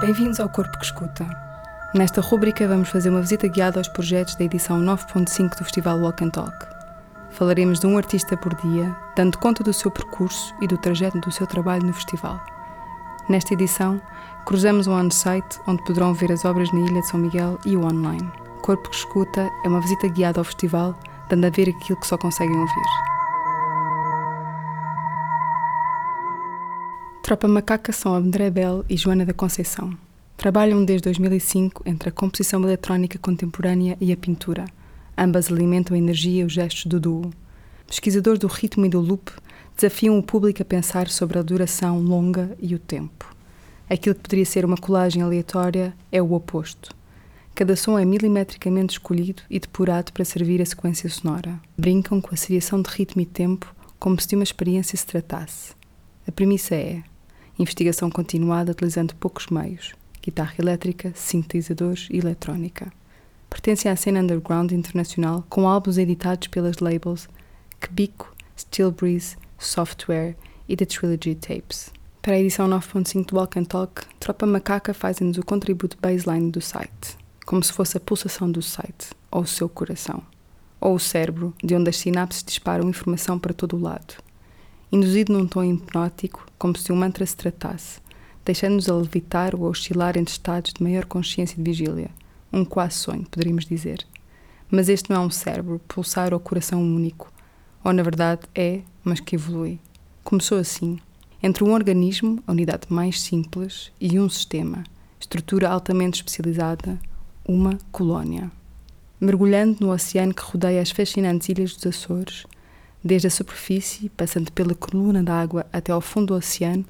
Bem-vindos ao Corpo que Escuta. Nesta rúbrica vamos fazer uma visita guiada aos projetos da edição 9.5 do Festival Walk and Talk. Falaremos de um artista por dia, dando conta do seu percurso e do trajeto do seu trabalho no festival. Nesta edição, cruzamos o on-site, onde poderão ver as obras na Ilha de São Miguel e o online. Corpo que Escuta é uma visita guiada ao festival, dando a ver aquilo que só conseguem ouvir. Tropa Macaca são André Bell e Joana da Conceição. Trabalham desde 2005 entre a composição eletrónica contemporânea e a pintura. Ambas alimentam a energia e os gestos do duo. Pesquisadores do ritmo e do loop desafiam o público a pensar sobre a duração longa e o tempo. Aquilo que poderia ser uma colagem aleatória é o oposto. Cada som é milimetricamente escolhido e depurado para servir a sequência sonora. Brincam com a seriação de ritmo e tempo como se de uma experiência se tratasse. A premissa é investigação continuada utilizando poucos meios, guitarra elétrica, sintetizadores e eletrónica. Pertence à cena underground internacional com álbuns editados pelas labels Quebico, Steel Breeze, Software e The Trilogy Tapes. Para a edição 9.5 do Walk and Talk, Tropa Macaca faz-nos o contributo baseline do site, como se fosse a pulsação do site, ou o seu coração, ou o cérebro, de onde as sinapses disparam informação para todo o lado induzido num tom hipnótico, como se um mantra se tratasse, deixando-nos a levitar ou a oscilar entre estados de maior consciência e de vigília. Um quase sonho, poderíamos dizer. Mas este não é um cérebro, pulsar ou coração único. Ou, na verdade, é, mas que evolui. Começou assim. Entre um organismo, a unidade mais simples, e um sistema, estrutura altamente especializada, uma colónia. Mergulhando no oceano que rodeia as fascinantes ilhas dos Açores, Desde a superfície, passando pela coluna d'água até ao fundo do oceano,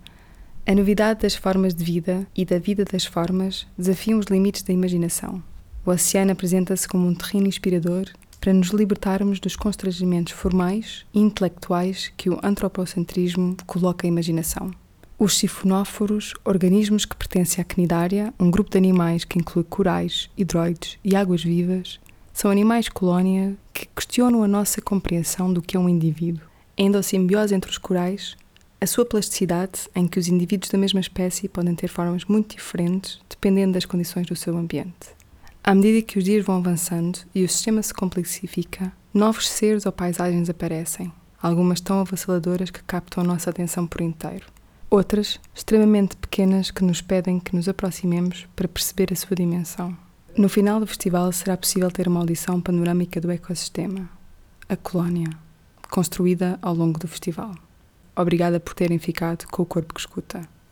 a novidade das formas de vida e da vida das formas desafiam os limites da imaginação. O oceano apresenta-se como um terreno inspirador para nos libertarmos dos constrangimentos formais e intelectuais que o antropocentrismo coloca à imaginação. Os sifonóforos, organismos que pertencem à cnidária, um grupo de animais que inclui corais, hidroides e águas-vivas, são animais colónia que questionam a nossa compreensão do que é um indivíduo. A endossimbiose entre os corais, a sua plasticidade, em que os indivíduos da mesma espécie podem ter formas muito diferentes dependendo das condições do seu ambiente. À medida que os dias vão avançando e o sistema se complexifica, novos seres ou paisagens aparecem, algumas tão avassaladoras que captam a nossa atenção por inteiro. Outras, extremamente pequenas, que nos pedem que nos aproximemos para perceber a sua dimensão. No final do festival será possível ter uma audição panorâmica do ecossistema, a colónia, construída ao longo do festival. Obrigada por terem ficado com o corpo que escuta.